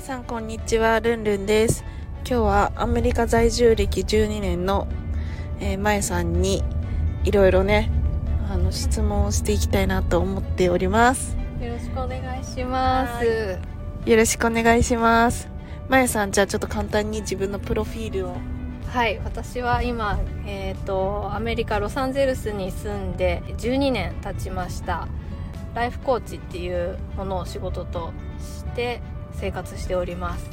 皆さんこんにちは、ルンルンです。今日はアメリカ在住歴12年の、えー、まえさんにいろいろね、あの質問をしていきたいなと思っております。よろしくお願いします。よろしくお願いします。まえさん、じゃあちょっと簡単に自分のプロフィールを。はい、私は今、えっ、と、アメリカ・ロサンゼルスに住んで12年経ちました。ライフコーチっていうものを仕事として生活しております。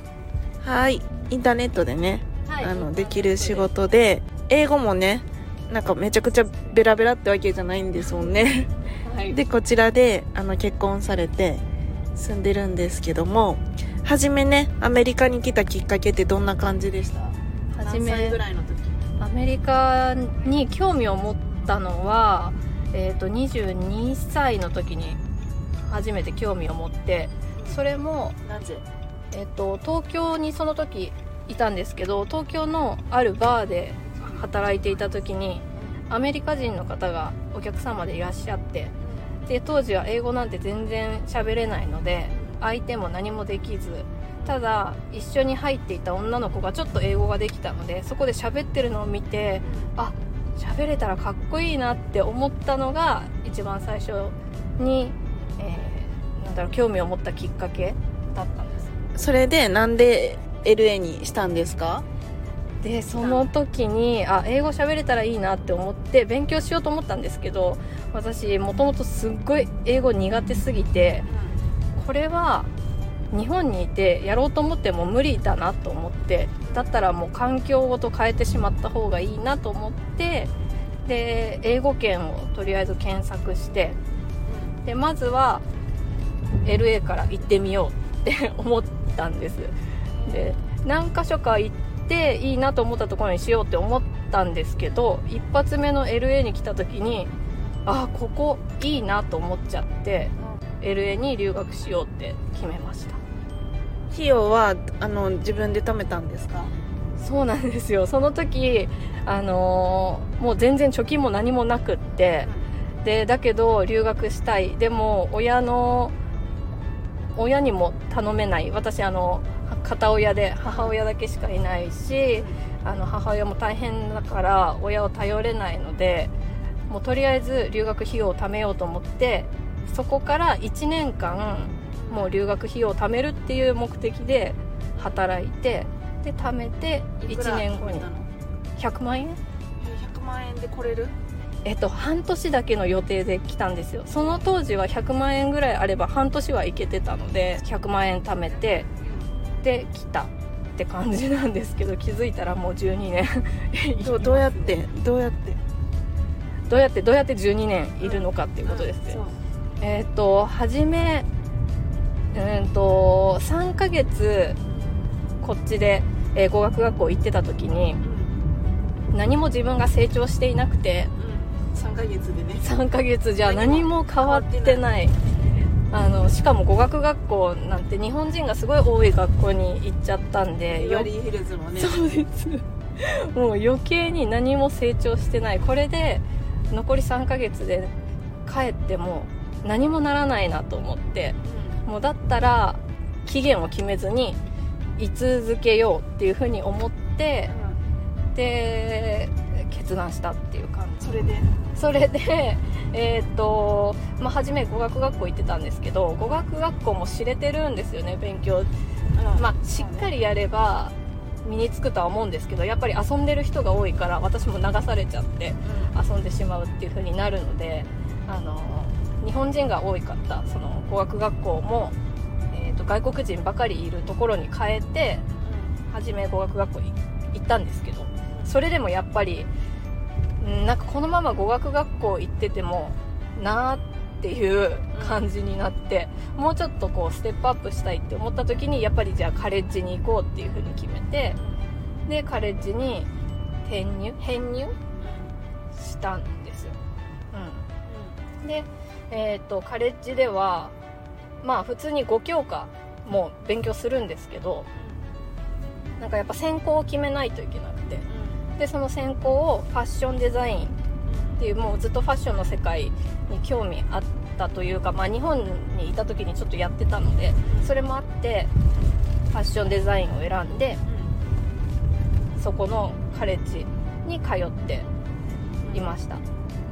はい。インターネットでね、はいあの、できる仕事で、英語もね、なんかめちゃくちゃベラベラってわけじゃないんですもんね。はい、で、こちらで、あの、結婚されて住んでるんですけども、はじめね、アメリカに来たきっかけってどんな感じでした？はじめ何歳ぐらいの時？アメリカに興味を持ったのは、えっ、と、22歳の時に初めて興味を持って、それもなぜえっと、東京にその時いたんですけど東京のあるバーで働いていた時にアメリカ人の方がお客様でいらっしゃってで当時は英語なんて全然喋れないので相手も何もできずただ一緒に入っていた女の子がちょっと英語ができたのでそこで喋ってるのを見てあ喋れたらかっこいいなって思ったのが一番最初に、興味を持ったきっかけだったんですそれでなんで LA にしたんですかでその時にあ英語喋れたらいいなって思って勉強しようと思ったんですけど私もともとすっごい英語苦手すぎてこれは日本にいてやろうと思っても無理だなと思ってだったらもう環境ごと変えてしまった方がいいなと思ってで英語圏をとりあえず検索してでまずは LA から行ってみようって 思ったんです。で何箇所か行っていいなと思ったところにしようって思ったんですけど一発目の LA に来た時にあここいいなと思っちゃって LA に留学しようって決めました。費用はあの自分で貯めたんですか？そうなんですよ。その時あのーもう全然貯金も何もなくってでだけど留学したい。でも親の親にも頼めない。私あの片親で母親だけしかいないしあの母親も大変だから親を頼れないのでもうとりあえず留学費用を貯めようと思ってそこから1年間もう留学費用を貯めるっていう目的で働いてで貯めて1年後に100万円？100万円で来れる？えっと、半年だけの予定で来たんですよ。その当時は100万円ぐらいあれば半年は行けてたので100万円貯めてで来たって感じなんですけど気づいたらもう12年。どうどうやってどうやって？どうやってどうやって12年いるのかっていうことですね、そう。えっと初めうんと3ヶ月こっちで、えー語学学校行ってた時に何も自分が成長していなくて3ヶ月でね。3ヶ月じゃ何も変わってない。あのしかも語学学校なんて日本人がすごい多い学校に行っちゃったんでよビバリーヒルズもね。そうです。もう余計に何も成長してない。これで残り3ヶ月で帰っても何もならないなと思って。もうだったら期限を決めずに居続けようっていうふうに思ってで決断したっていう感じ。それで？それで、えーっとまあ、初め語学学校行ってたんですけど語学学校も知れてるんですよね勉強、まあ、しっかりやれば身につくとは思うんですけどやっぱり遊んでる人が多いから私も流されちゃって遊んでしまうっていう風になるのであの日本人が多いかったその語学学校も、えーっと外国人ばかりいるところに変えて初め語学学校に行ったんですけどそれでもやっぱりうんなんかこのまま語学学校行っててもなーっっていう感じになって、もうちょっとこうステップアップしたいって思った時にやっぱりじゃあカレッジに行こうっていうふうに決めてでカレッジに転入？編入？したんですよ、うん、で、えー、とカレッジではまあ普通に5教科も勉強するんですけどなんかやっぱ専攻を決めないといけなくてでその専攻をファッションデザインっていうもうずっとファッションの世界に興味あったというか、まあ、日本にいた時にちょっとやってたのでそれもあってファッションデザインを選んでそこのカレッジに通っていました、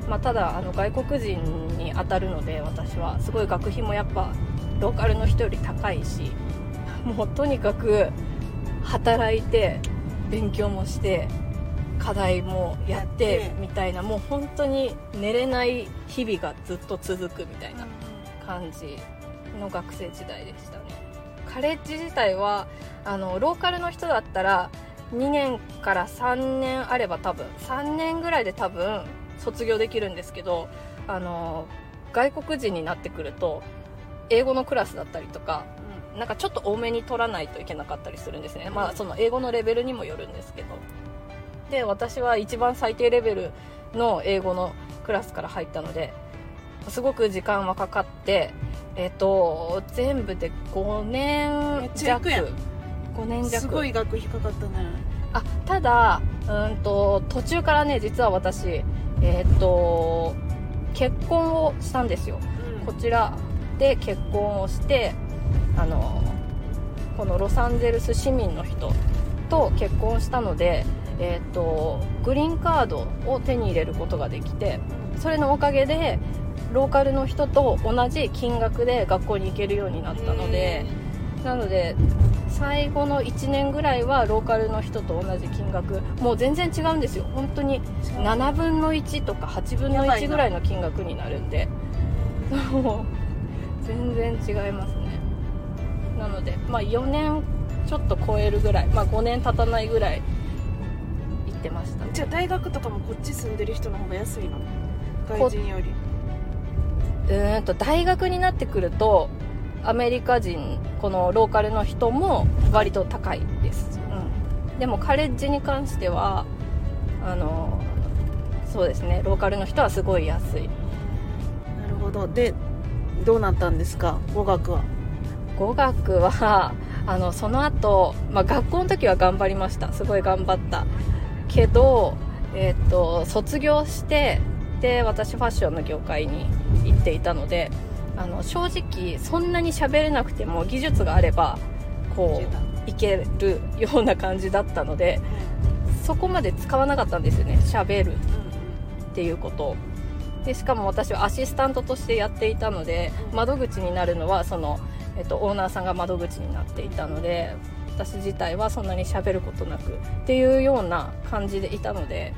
まあ、ただあの外国人に当たるので私は。すごい学費もやっぱローカルの人より高いしもうとにかく働いて勉強もして課題もやってみたいなもう本当に寝れない日々がずっと続くみたいな感じの学生時代でしたね。カレッジ自体はあのローカルの人だったら2年から3年あれば多分3年ぐらいで多分卒業できるんですけどあの外国人になってくると英語のクラスだったりとかなんかちょっと多めに取らないといけなかったりするんですね、まあその英語のレベルにもよるんですけどで私は一番最低レベルの英語のクラスから入ったのですごく時間はかかってえっ、と全部で5年めっちゃ行くやん。5年弱。すごい学費かかったね。あただうんと途中からね実は私えっ、と結婚をしたんですよ。こちら。で結婚をしてあのこのロサンゼルス市民の人と結婚したので、えー、とグリーンカードを手に入れることができてそれのおかげでローカルの人と同じ金額で学校に行けるようになったのでなので最後の1年ぐらいはローカルの人と同じ金額もう全然違うんですよ。本当に7分の1とか8分の1ぐらいの金額になるんで。も う全然違いますね。なのでまあ4年ちょっと超えるぐらいまあ5年経たないぐらいてました。じゃあ大学とかもこっち住んでる人の方が安いの？外人より。うーんと大学になってくるとアメリカ人このローカルの人も割と高いです、うん、でもカレッジに関してはあのそうですねローカルの人はすごい安い。なるほど。でどうなったんですか？語学は。語学はあのその後、まあ学校の時は頑張りました。すごい頑張ったけど、えっと卒業してで私ファッションの業界に行っていたのであの正直そんなに喋れなくても技術があればこういけるような感じだったのでそこまで使わなかったんですよね喋るっていうこと。をでしかも私はアシスタントとしてやっていたので窓口になるのはその、えっと、オーナーさんが窓口になっていたので私自体はそんなに喋ることなくっていうような感じでいたので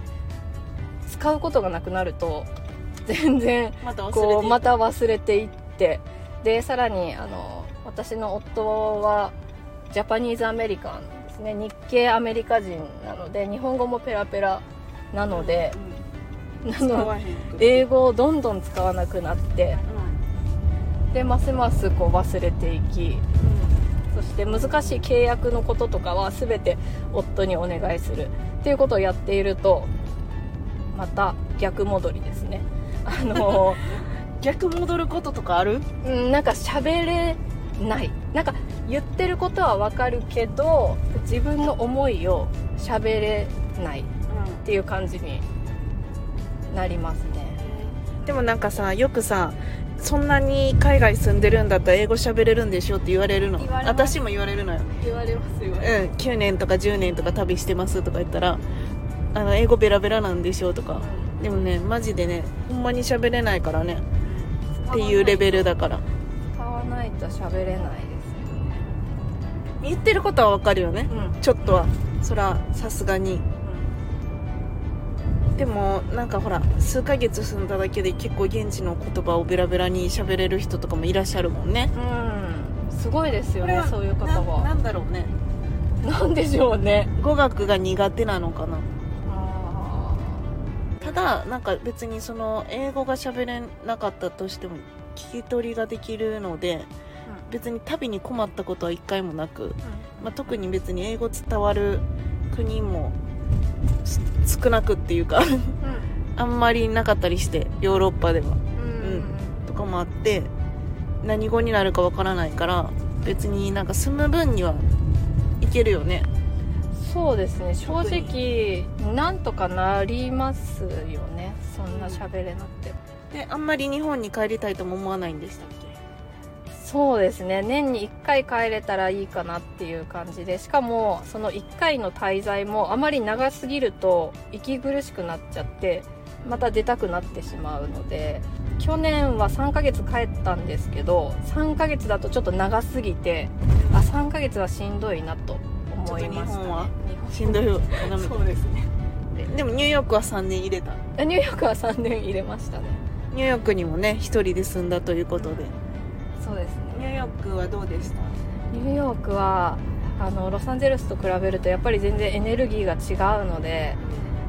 使うことがなくなると 全然また忘れていこうまた忘れていってでさらにあの私の夫はジャパニーズアメリカンですね。日系アメリカ人なので日本語もペラペラなので、の英語をどんどん使わなくなってでますますこう忘れていきそして難しい契約のこととかは全て夫にお願いするっていうことをやっているとまた逆戻りですね。あの 逆戻ることとかある？うんなんか喋れない。なんか言ってることはわかるけど自分の思いを喋れないっていう感じになりますね。でもなんかさよくさそんなに海外住んでるんだったら英語喋れるんでしょって言われるの。言われます。私も言われるのよ、言われますよ。うん、9年とか10年とか旅してますとか言ったらあの英語ベラベラなんでしょとか。でもねマジでねほんまに喋れないからね。っていうレベルだから。使わないと喋れないです。言ってることはわかるよね。うん。ちょっとは。そらさすがにでもなんかほら数ヶ月住んだだけで結構現地の言葉をベラベラに喋れる人とかもいらっしゃるもんね。うん。すごいですよねそういう方ななはんだろうね。なんでしょうね。語学が苦手なのかな。あただなんか別にその英語が喋れなかったとしても聞き取りができるので別に旅に困ったことは一回もなく、まあ、特に別に英語伝わる国もす少なくっていうかあんまりなかったりしてヨーロッパでは。うん。とかもあって何語になるかわからないから別になんか住む分にはいけるよね。そうですね。正直なんとかなりますよね。そんな喋れなくても。であんまり日本に帰りたいとも思わないんでしたっけ？そうですね。年に1回帰れたらいいかなっていう感じで。しかもその1回の滞在もあまり長すぎると息苦しくなっちゃってまた出たくなってしまうので去年は3ヶ月帰ったんですけど3ヶ月だとちょっと長すぎてあ3ヶ月はしんどいなと思いました、ね、日本は？しんどいよ。そうですね。でもニューヨークは3年入れた？あニューヨークは3年入れましたね。ニューヨークにもね一人で住んだということでそうですね。ニューヨークはどうでした？ニューヨークはあのロサンゼルスと比べるとやっぱり全然エネルギーが違うので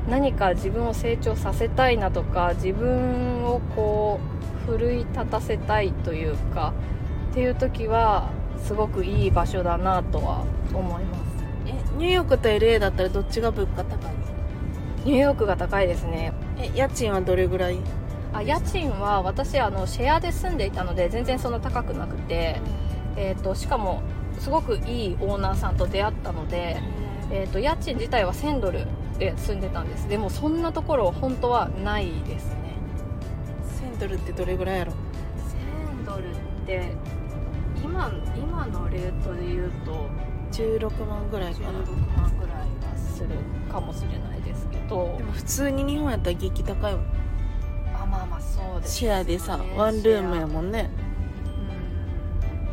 何か自分を成長させたいなとか自分をこう奮い立たせたいというかっていう時はすごくいい場所だなとは思います。えニューヨークと LA だったらどっちが物価高いニューヨークが高いですね。え家賃はどれぐらい？あ家賃は私あのシェアで住んでいたので全然そんな高くなくて、えー、としかもすごくいいオーナーさんと出会ったので、えー、と家賃自体は1000ドルで住んでたんです。でもそんなところ本当はないですね。1000ドルってどれぐらいやろ？1000ドルって今今のレートで言うと16万ぐらいかな。16万ぐらいはするかもしれないですけど。でも普通に日本やったら激高いもんそうですシェアでさねワンルームやもんね。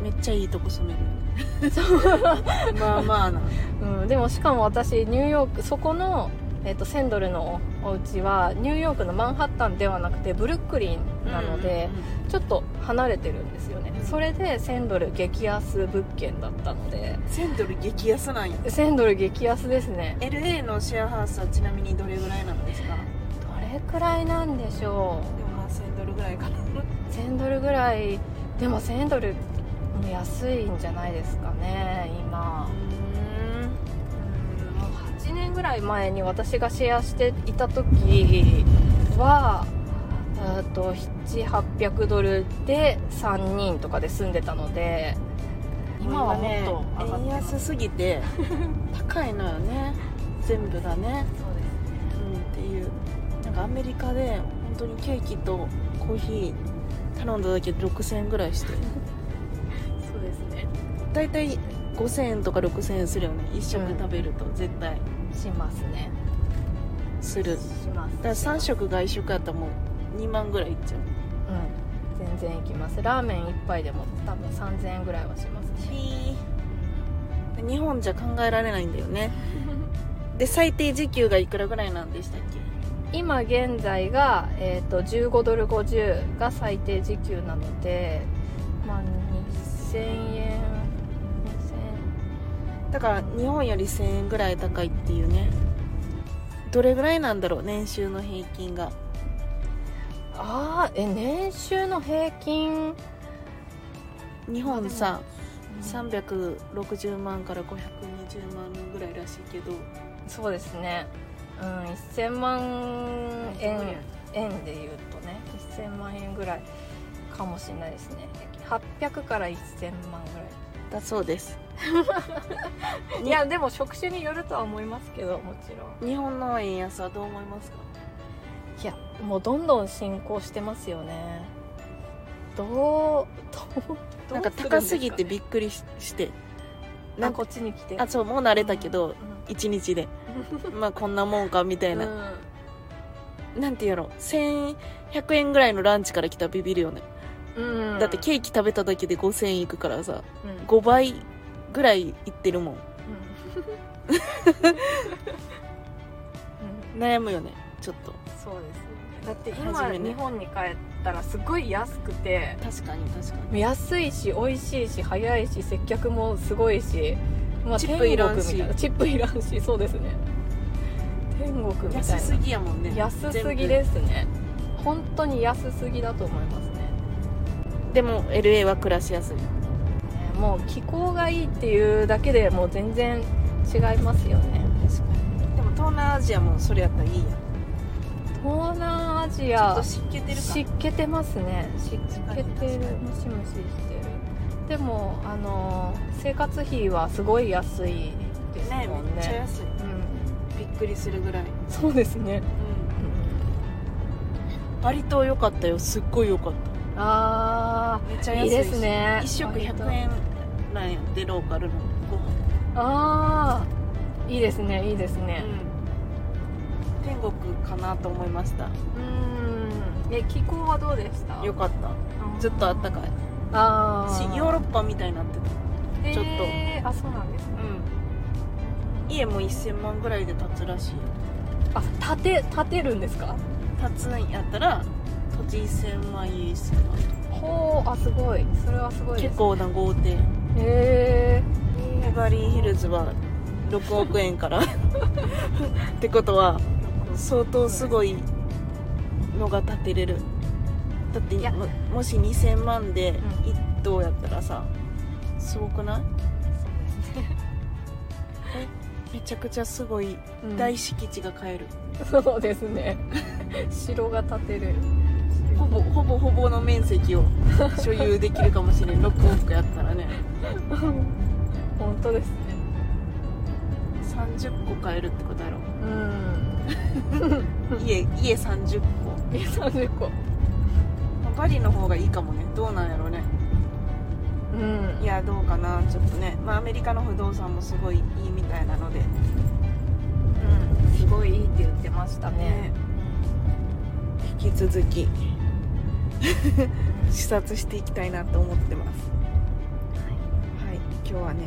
うん。めっちゃいいとこ住める。まあまあな。うん、でもしかも私ニューヨークそこの、えっと1000ドルのお家はニューヨークのマンハッタンではなくてブルックリンなので、ちょっと離れてるんですよね。それで1000ドル激安物件だったので。1000ドル激安なんや。1000ドル激安ですね。LA のシェアハウスはちなみにどれぐらいなんですか？どれくらいなんでしょでぐらいかな。う1000ドルぐらい。でも1000ドルも安いんじゃないですかね今。うん。もう8年ぐらい前に私がシェアしていた時はえーと700800ドルで3人とかで住んでたので今はもっと上がって円安すぎて高いのよね。全部がね。そうですね。うんっていう。なんかアメリカで本当にケーキとコーヒー頼んだだけで6000円ぐらいして。そうですね。大体5000円とか6000円するよね。一食食べると絶対。しますね。する、しますだから3食外食やったらもう2万ぐらいいっちゃう。うん。全然いきます。ラーメン1杯でも多分3000円ぐらいはしますね。日本じゃ考えられないんだよね。で最低時給がいくらぐらいなんでしたっけ？今現在が、えー、と15ドル50が最低時給なのでまあ2000円だから日本より1000円ぐらい高いっていうね。どれぐらいなんだろう年収の平均が。ああえ年収の平均？日本さうん。360万から520万ぐらいらしいけど。そうですねうん1000万円円。でいうとね1000万円ぐらいかもしれないですね。800から1000万ぐらい。だそうです。いやでも職種によるとは思いますけどもちろん。日本の円安はどう思いますか？いやもうどんどん進行してますよね。どうどうなんか高すぎてびっくりししてなんかあこっちに来て。あそうもう慣れたけどうん1日で まあこんなもんかみたいな、なんていうの1100円ぐらいのランチから来たらビビるよね、うん。うんだってケーキ食べただけで5000円いくからさうん。5倍ぐらいいってるもん。うん。悩むよねちょっと。そうですだって初今、日本に帰ったらすごい安くて。確かに確かに。安いし美味しいし早いし接客もすごいし、まあ、チップいらんし天国みたいな。チップいらんしそうですね。天国みたいな。安すぎやもんね。安すぎですね。本当に安すぎだと思いますね。でも LA は暮らしやすい。ねもう気候がいいっていうだけでもう全然違いますよね。でも東南アジアもそれやったらいいや東南アジちょっアと湿気てるか。湿気てますね。湿気てる。ムシムシして。るでもあの生活費はすごい安いですねもんね。めっちゃ安い。うん、びっくりするぐらい、そうですね、うん、バリ島良かったよ。すっごい良かっあためっちゃあいい安いしですね。一食割と100円なんやってローカルのご飯。ああいいですねいいですね。うん、天国かなと思いました。うん。え気候はどうでした？よかった。ずっとあったかいああしヨーロッパみたいになってた。ちょっと。えーあそうなんですね。うん。家も1000万ぐらいで建つらしいよ。あ建て建てるんですか？建つんやったら土地1000万家1000万。ほうあすごい。それはすごいです結構な豪邸。へえベバリーヒルズは6億円から。ってことは相当すごいのが建てれるだっていや。ももし2000万でうん。1棟やったらさすごくない？めちゃくちゃすごいうん。大敷地が買える、そうですね。城が建てる。ほぼほぼほぼの面積を所有できるかもしれん。6億やったらね。本当ですね。30個買えるってことやろ。うん。家家30個。え30個まあバリの方がいいかもね。どうなんやろうね。うん。いやどうかな。ちょっとね。まあアメリカの不動産もすごいいいみたいなので。うん。すごいいいって言ってましたね。ね。引き続き。視察していきたいなと思ってます。はい。今日はね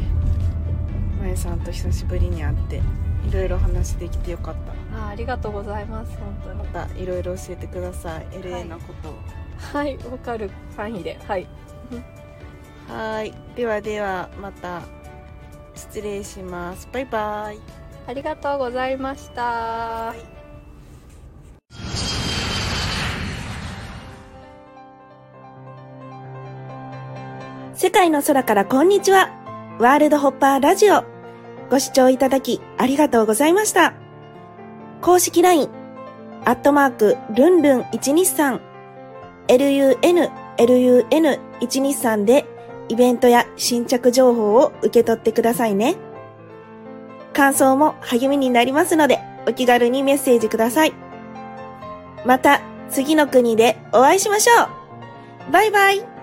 まえさんと久しぶりに会っていろいろ話できてよかった。あありがとうございます本当に。またいろいろ教えてください。LA のことを。はいわかる。範囲で。はい。はい。ではではまた失礼します。バイバイ。ありがとうございました、世界の空からこんにちは。ワールドホッパーラジオ。ご視聴いただきありがとうございました。公式 LINE、アットマーク、ルンルン123、lun、lun123 でイベントや新着情報を受け取ってくださいね。感想も励みになりますので、お気軽にメッセージください。また、次の国でお会いしましょうバイバイ